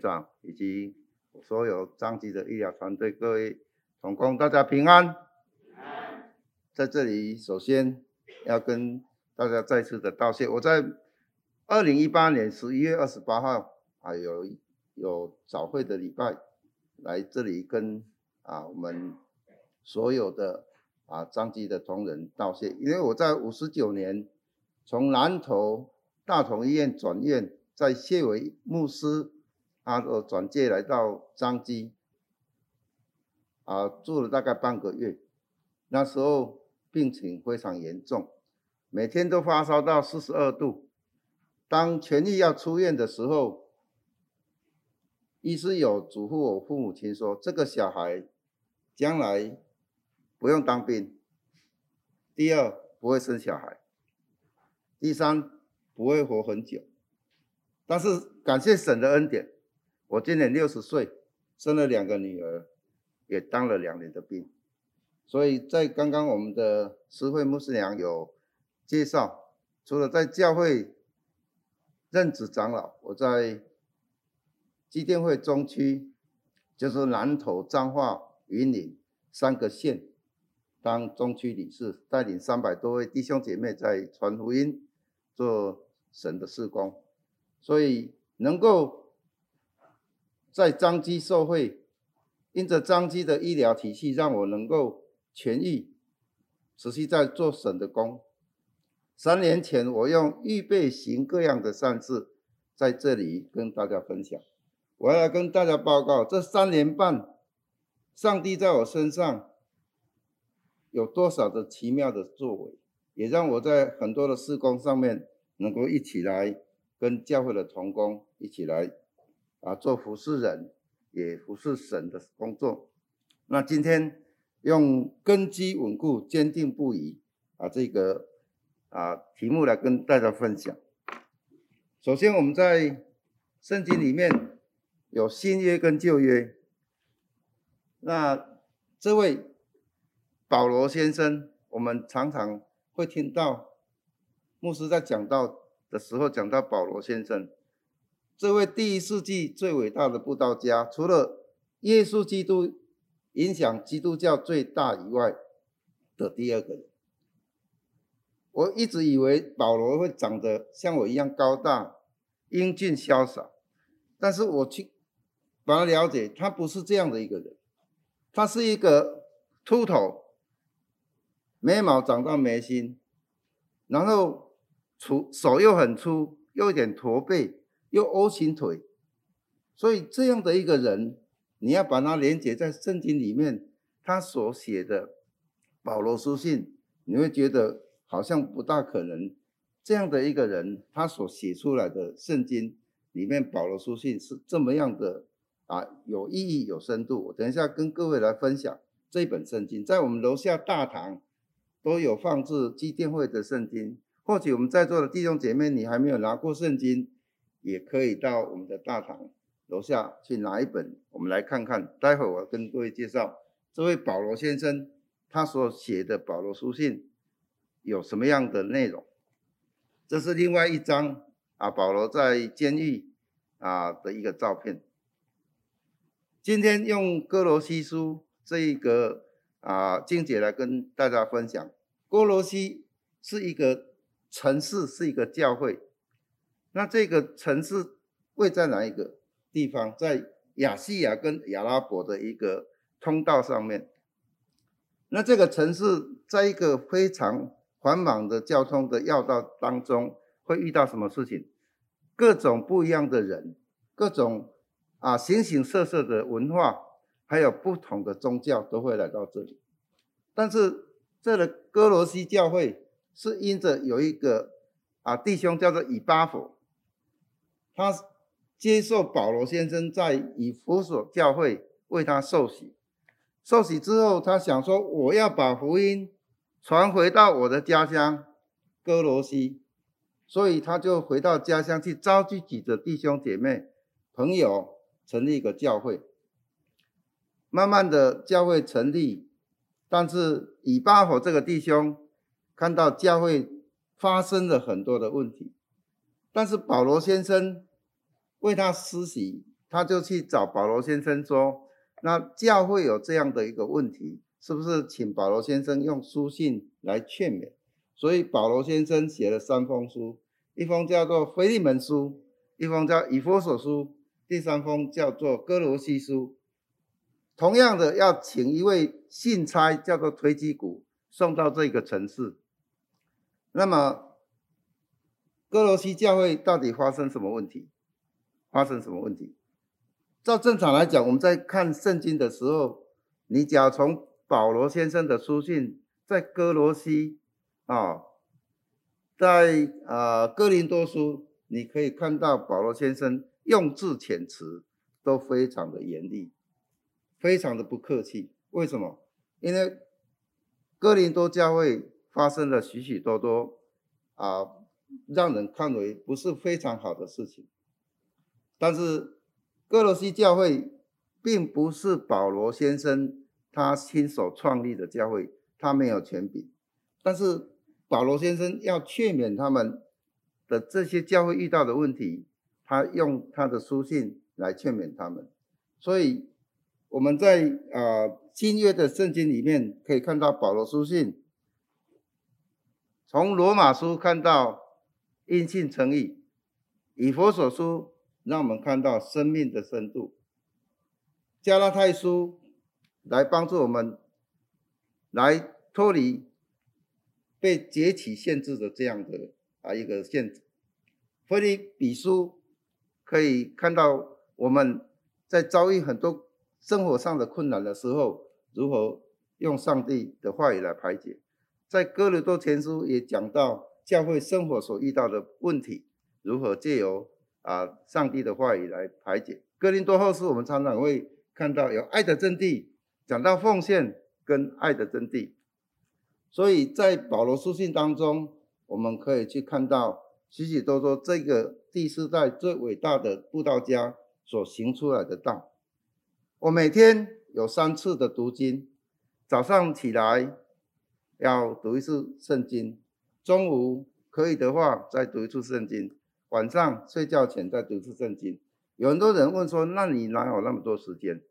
长以及所有彰基的医疗团队，各位同工，大家平安。在这里，首先要跟大家再次的道谢。我在二零一八年十一月二十八号，还有有早会的礼拜，来这里跟啊我们所有的啊彰基的同仁道谢，因为我在五十九年从南投大同医院转院，在谢伟牧师他的转介来到彰基，啊住了大概半个月，那时候。病情非常严重，每天都发烧到四十二度。当痊愈要出院的时候，医师有嘱咐我父母亲说：“这个小孩将来不用当兵，第二不会生小孩，第三不会活很久。”但是感谢神的恩典，我今年六十岁，生了两个女儿，也当了两年的兵。所以在刚刚我们的诗慧牧师娘有介绍，除了在教会任职长老，我在基甸会中区，就是南投、彰化、云林三个县当中区理事，带领三百多位弟兄姐妹在传福音、做神的事工，所以能够在彰基受惠，因着彰基的医疗体系，让我能够。痊愈，持续在做神的工。三年前，我用预备行各样的善事，在这里跟大家分享。我要跟大家报告，这三年半，上帝在我身上有多少的奇妙的作为，也让我在很多的事工上面能够一起来跟教会的同工一起来啊做服侍人，也服侍神的工作。那今天。用根基稳固、坚定不移啊，这个啊题目来跟大家分享。首先，我们在圣经里面有新约跟旧约。那这位保罗先生，我们常常会听到牧师在讲到的时候讲到保罗先生，这位第一世纪最伟大的布道家，除了耶稣基督。影响基督教最大以外的第二个人，我一直以为保罗会长得像我一样高大、英俊潇洒，但是我去把他了解，他不是这样的一个人，他是一个秃头，眉毛长到眉心，然后粗手又很粗，又有点驼背，又 O 型腿，所以这样的一个人。你要把它连接在圣经里面，他所写的保罗书信，你会觉得好像不大可能。这样的一个人，他所写出来的圣经里面，保罗书信是这么样的啊，有意义、有深度。我等一下跟各位来分享这本圣经，在我们楼下大堂都有放置基甸会的圣经。或许我们在座的弟兄姐妹，你还没有拿过圣经，也可以到我们的大堂。楼下去拿一本，我们来看看。待会我跟各位介绍这位保罗先生，他所写的保罗书信有什么样的内容。这是另外一张啊，保罗在监狱啊的一个照片。今天用歌罗西书这一个啊经解来跟大家分享。歌罗西是一个城市，是一个教会。那这个城市位在哪一个？地方在亚细亚跟亚拉伯的一个通道上面，那这个城市在一个非常繁忙的交通的要道当中，会遇到什么事情？各种不一样的人，各种啊形形色色的文化，还有不同的宗教都会来到这里。但是这个歌罗西教会是因着有一个啊弟兄叫做以巴弗，他。接受保罗先生在以弗所教会为他受洗，受洗之后，他想说：“我要把福音传回到我的家乡歌罗西。”所以他就回到家乡去召集几个弟兄姐妹、朋友，成立一个教会。慢慢的，教会成立，但是以巴弗这个弟兄看到教会发生了很多的问题，但是保罗先生。为他施洗，他就去找保罗先生说：“那教会有这样的一个问题，是不是请保罗先生用书信来劝勉？”所以保罗先生写了三封书，一封叫做腓利门书，一封叫以弗所书，第三封叫做哥罗西书。同样的，要请一位信差叫做推基古送到这个城市。那么，哥罗西教会到底发生什么问题？发生什么问题？照正常来讲，我们在看圣经的时候，你只要从保罗先生的书信，在哥罗西啊，在啊哥林多书，你可以看到保罗先生用字遣词都非常的严厉。非常的不客气，为什么？因为哥林多教会发生了许许多多啊，让人看为不是非常好的事情。但是歌罗西教会并不是保罗先生他亲手创立的教会，他没有权柄。但是保罗先生要劝勉他们的这些教会遇到的问题，他用他的书信来劝勉他们，所以。我们在啊新约的圣经里面可以看到保罗书信，从罗马书看到因信诚意，以佛所书让我们看到生命的深度，加拉太书来帮助我们来脱离被节期限制的这样的啊一个限制，腓立比书可以看到我们在遭遇很多。生活上的困难的时候，如何用上帝的话语来排解？在哥林多前书也讲到教会生活所遇到的问题，如何借由啊上帝的话语来排解。哥林多后书我们常常会看到有爱的真谛，讲到奉献跟爱的真谛。所以在保罗书信当中，我们可以去看到许许多多这个第四代最伟大的布道家所行出来的道。我每天有三次的读经，早上起来要读一次圣经，中午可以的话再读一次圣经，晚上睡觉前再读次圣经。有很多人问说：“那你哪有那么多时间？”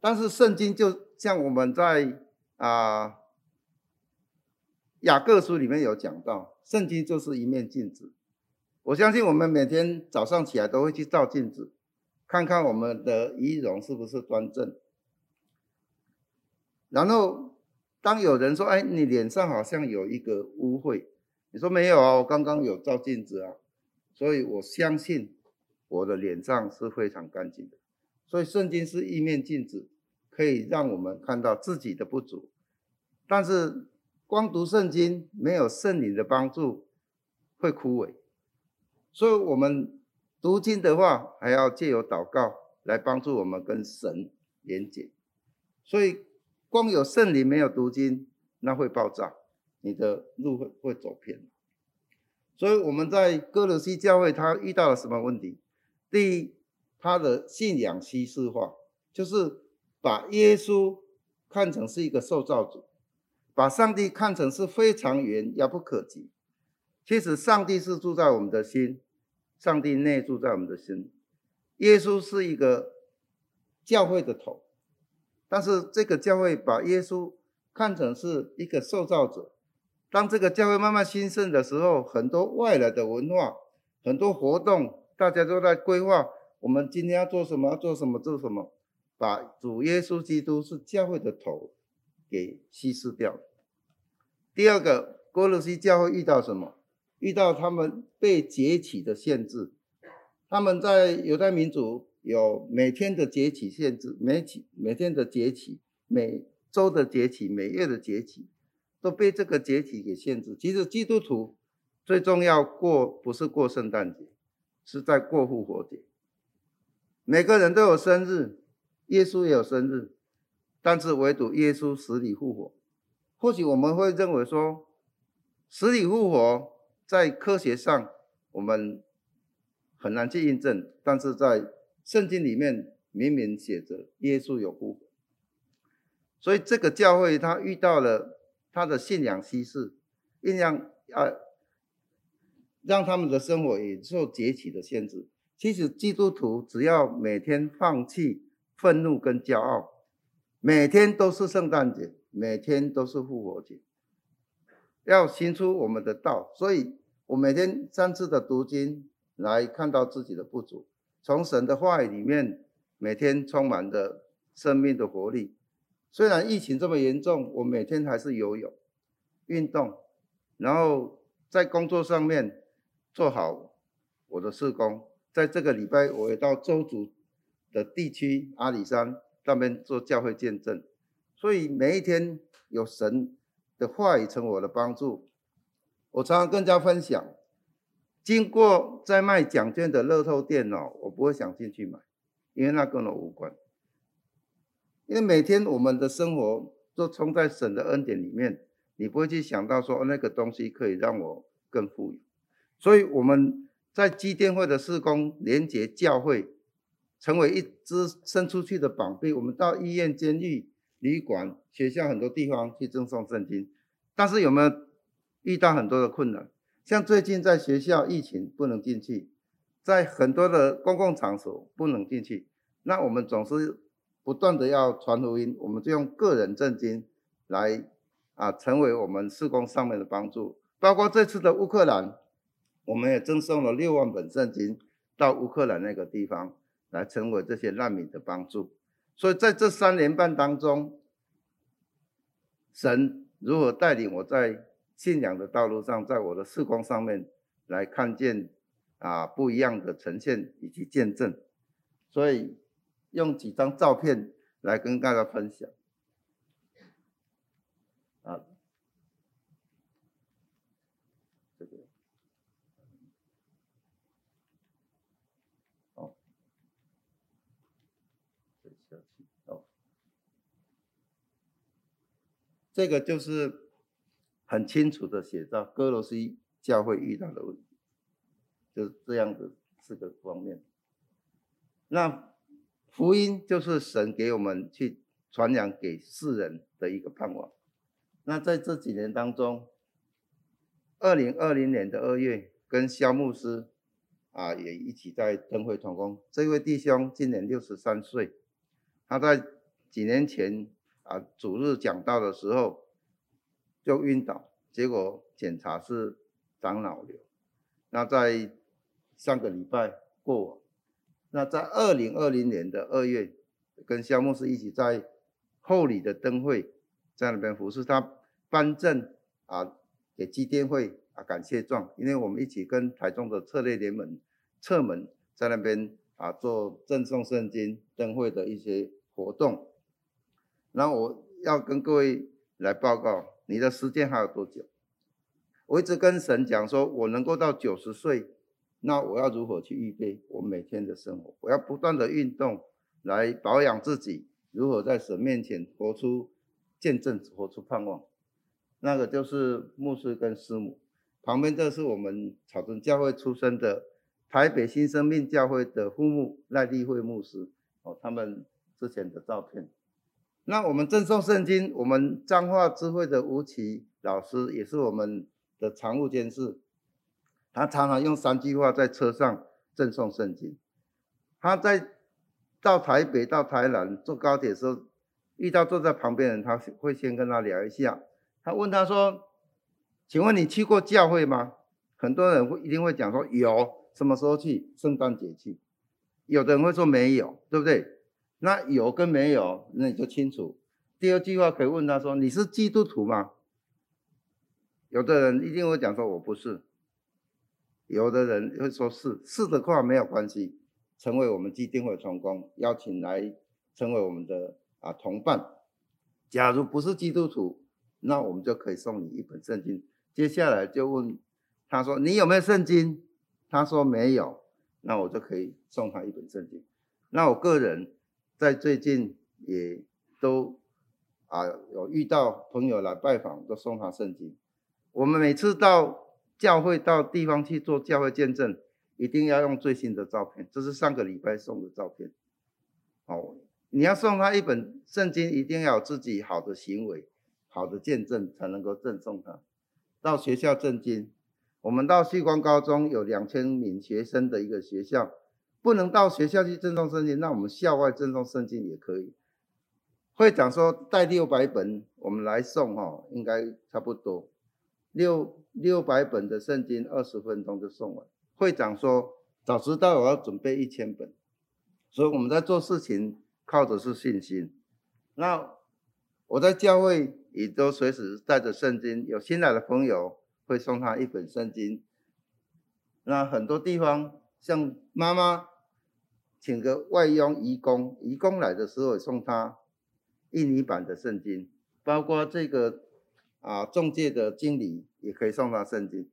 但是圣经就像我们在啊雅各书里面有讲到，圣经就是一面镜子。我相信我们每天早上起来都会去照镜子。看看我们的仪容是不是端正，然后当有人说：“哎，你脸上好像有一个污秽。”你说没有啊，我刚刚有照镜子啊，所以我相信我的脸上是非常干净的。所以圣经是一面镜子，可以让我们看到自己的不足。但是光读圣经没有圣灵的帮助，会枯萎。所以我们。读经的话，还要借由祷告来帮助我们跟神连接。所以，光有圣灵没有读经，那会爆炸，你的路会会走偏。所以我们在歌罗西教会，他遇到了什么问题？第一，他的信仰西式化，就是把耶稣看成是一个受造主，把上帝看成是非常远遥不可及。其实，上帝是住在我们的心。上帝内住在我们的心，耶稣是一个教会的头，但是这个教会把耶稣看成是一个受造者。当这个教会慢慢兴盛的时候，很多外来的文化、很多活动，大家都在规划我们今天要做什么，要做什么，做什么，把主耶稣基督是教会的头给稀释掉。第二个，哥罗西教会遇到什么？遇到他们被节期的限制，他们在犹太民族有每天的节期限制，每期每天的节期，每周的节期，每月的节期，都被这个节期给限制。其实基督徒最重要过不是过圣诞节，是在过复活节。每个人都有生日，耶稣也有生日，但是唯独耶稣死里复活。或许我们会认为说，死里复活。在科学上，我们很难去印证，但是在圣经里面明明写着耶稣有复活，所以这个教会他遇到了他的信仰稀释，一样啊，让他们的生活也受节期的限制。其实基督徒只要每天放弃愤怒跟骄傲，每天都是圣诞节，每天都是复活节，要行出我们的道。所以我每天三次的读经，来看到自己的不足，从神的话语里面，每天充满着生命的活力。虽然疫情这么严重，我每天还是游泳、运动，然后在工作上面做好我的事工。在这个礼拜，我也到周族的地区阿里山那边做教会见证。所以每一天有神的话语成我的帮助。我常常跟人家分享，经过在卖奖券的乐透店哦，我不会想进去买，因为那跟我无关。因为每天我们的生活都充在神的恩典里面，你不会去想到说那个东西可以让我更富有。所以我们。在基甸会的施工，连结教会，成为一支伸出去的膀臂。我们到医院、监狱、旅馆、学校很多地方去赠送圣经，但是有没有遇到很多的困难？像最近在学校疫情不能进去，在很多的公共场所不能进去，那我们总是不断的要传福音，我们就用个人圣经来啊，成为我们事工上面的帮助，包括这次的乌克兰。我们也赠送了六万本圣经到乌克兰那个地方，来成为这些难民的帮助。所以在这三年半当中，神如何带领我在信仰的道路上，在我的事工上面来看见啊不一样的呈现以及见证。所以用几张照片来跟大家分享。啊。这个哦。这个就是很清楚的写到歌罗西教会遇到的问题，就是这样的四个方面。那福音就是神给我们去传扬给世人的一个盼望。那在这几年当中，二零二零年的二月，跟萧牧师啊也一起在灯会同工。这位弟兄今年六十三岁，他在几年前。啊，主日讲道的时候就晕倒，结果检查是长脑瘤。那在上个礼拜过往，那在二零二零年的二月，跟肖牧师一起在后里的灯会，在那边服侍他颁证啊，给基甸会啊感谢状，因为我们一起跟台中的策略联盟侧门在那边啊做赠送圣经灯会的一些活动。那我要跟各位来报告，你的时间还有多久？我一直跟神讲说，我能够到九十岁，那我要如何去预备我每天的生活？我要不断的运动来保养自己，如何在神面前活出见证，活出盼望？那个就是牧师跟师母，旁边这是我们草屯教会出身的台北新生命教会的副牧赖立慧牧师哦，他们之前的照片。那我们赠送圣经，我们彰化智慧的吴奇老师也是我们的常务监事，他常常用三句话在车上赠送圣经。他在到台北到台南坐高铁的时候，遇到坐在旁边的人，他会先跟他聊一下。他问他说：“请问你去过教会吗？”很多人会一定会讲说有，什么时候去？圣诞节去。有的人会说没有，对不对？那有跟没有，那你就清楚。第二句话可以问他说：“你是基督徒吗？”有的人一定会讲说：“我不是。”有的人会说是，是的话没有关系，成为我们基甸会成功，邀请来成为我们的啊同伴。假如不是基督徒，那我们就可以送你一本圣经。接下来就问他说：“你有没有圣经？”他说没有，那我就可以送他一本圣经。那我个人。在最近也都啊有遇到朋友来拜访，都送他圣经。我们每次到教会到地方去做教会见证，一定要用最新的照片。这是上个礼拜送的照片。哦，你要送他一本圣经，一定要有自己好的行为、好的见证，才能够赠送他。到学校证经，我们到旭光高中有两千名学生的一个学校，不能到学校去赠送圣经，那我们校外赠送圣经也可以。会长说带六百本，我们来送哈，应该差不多六六百本的圣经，二十分钟就送完。会长说早知道我要准备一千本，所以我们在做事情靠的是信心。那我在教会也都随时带着圣经，有新来的朋友会送他一本圣经。那很多地方像妈妈。请个外佣义工，义工来的时候送他印尼版的圣经，包括这个啊中介的经理也可以送他圣经。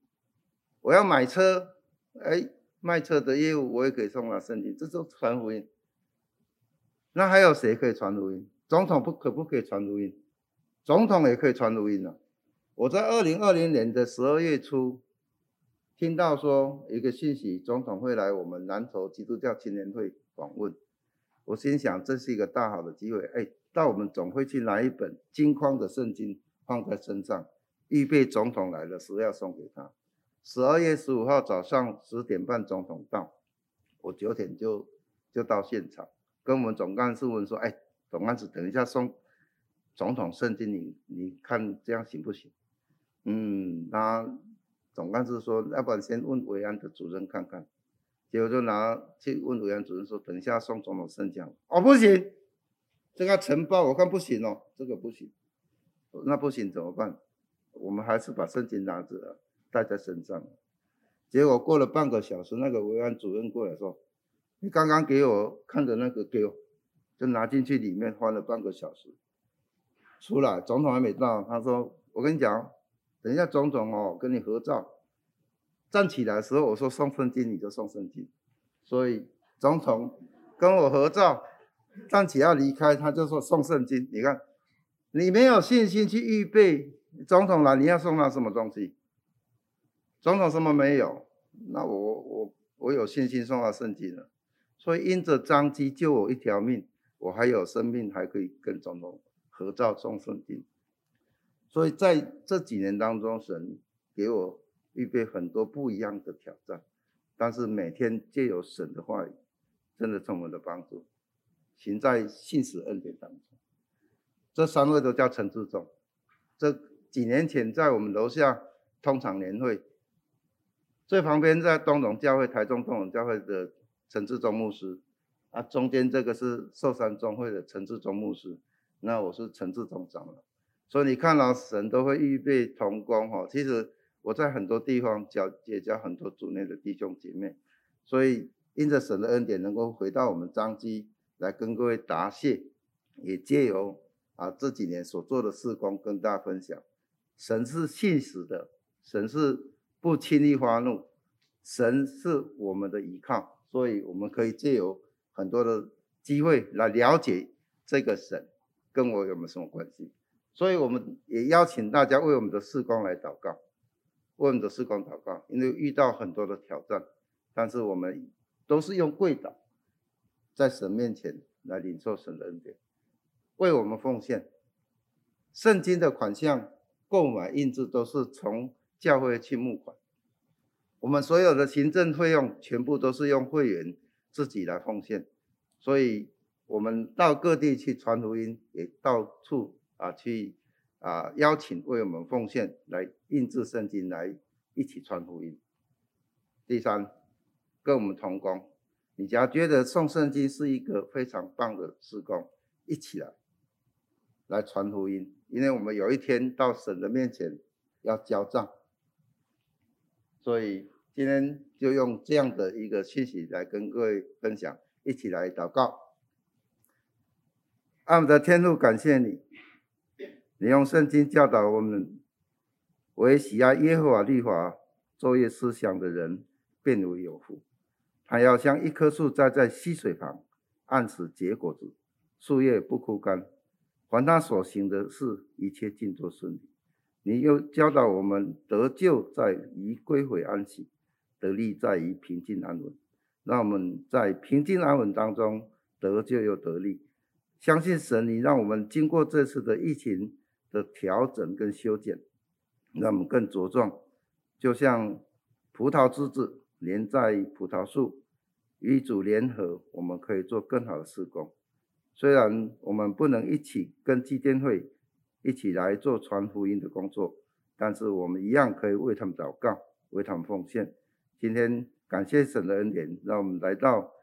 我要买车，哎，卖车的业务我也可以送他圣经，这是传福音。那还有谁可以传福音？总统不可不可以传福音？总统也可以传福音呢。我在二零二零年的十二月初。听到说一个信息，总统会来我们南投基督教青年会访问，我心想这是一个大好的机会，哎，到我们总会去拿一本金框的圣经放在身上，预备总统来的时候要送给他。十二月十五号早上十点半总统到，我九点就就到现场，跟我们总干事问说，哎，总干事等一下送总统圣经，你你看这样行不行？嗯，那。总干事说：“要不然先问维安的主任看看。”结果就拿去问维安主任说：“等一下送总统圣经。”哦，不行，这个呈报我看不行哦，这个不行。那不行怎么办？我们还是把圣经拿着带在身上。结果过了半个小时，那个维安主任过来说：“你刚刚给我看的那个给我，就拿进去里面翻了半个小时，出来总统还没到。”他说：“我跟你讲。”等一下，总统哦，跟你合照。站起来的时候，我说送圣经，你就送圣经。所以总统跟我合照，站起来要离开，他就说送圣经。你看，你没有信心去预备，总统来，你要送他什么东西？总统什么没有？那我我我有信心送他圣经了。所以因着张机救我一条命，我还有生命，还可以跟总统合照送圣经。所以在这几年当中，神给我预备很多不一样的挑战，但是每天借由神的话语，真的充满了帮助，行在信实恩典当中。这三位都叫陈志忠，这几年前在我们楼下通常年会，最旁边在东龙教会台中东龙教会的陈志忠牧师，啊，中间这个是寿山中会的陈志忠牧师，那我是陈志忠长老。所以你看到神都会预备同工哈。其实我在很多地方教结交很多主内的弟兄姐妹，所以因着神的恩典，能够回到我们彰基来跟各位答谢，也借由啊这几年所做的事工跟大家分享。神是信实的，神是不轻易发怒，神是我们的依靠，所以我们可以借由很多的机会来了解这个神跟我有没有什么关系。所以我们也邀请大家为我们的事工来祷告，为我们的事工祷告，因为遇到很多的挑战，但是我们都是用跪祷，在神面前来领受神的恩典，为我们奉献。圣经的款项购买印制都是从教会去募款，我们所有的行政费用全部都是用会员自己来奉献，所以我们到各地去传福音，也到处。啊，去啊邀请为我们奉献来印制圣经，来一起传福音。第三，跟我们同工，你只要觉得送圣经是一个非常棒的事工，一起来来传福音，因为我们有一天到神的面前要交账，所以今天就用这样的一个信息来跟各位分享，一起来祷告。爱我们的天父，感谢你。你用圣经教导我们，为喜爱耶和华律法、昼夜思想的人，便为有福。他要像一棵树栽在溪水旁，按时结果子，树叶不枯干。凡他所行的事，一切尽都顺利。你又教导我们，得救在于归回安息，得力在于平静安稳。让我们在平静安稳当中得救又得力。相信神，你让我们经过这次的疫情。的调整跟修剪，让我们更茁壮，就像葡萄枝子连在葡萄树，与主联合，我们可以做更好的事工。虽然我们不能一起跟基甸会一起来做传福音的工作，但是我们一样可以为他们祷告，为他们奉献。今天感谢神的恩典，让我们来到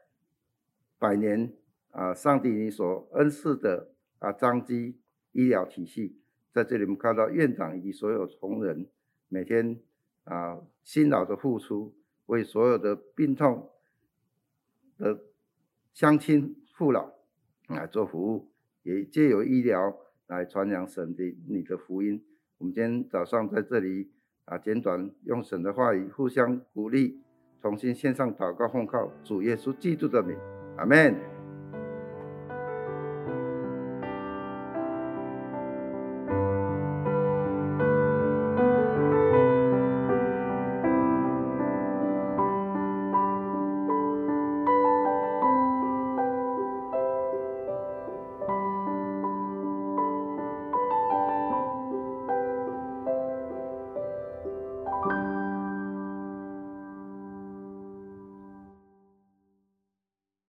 百年啊，上帝你所恩赐的啊张基医疗体系，在这里我们看到院长以及所有同仁每天啊辛劳的付出，为所有的病痛的乡亲父老来做服务，也借由医疗来传扬神的你的福音。我们今天早上在这里啊，简短用神的话语互相鼓励，重新献上祷告奉靠主耶稣基督的名，阿门。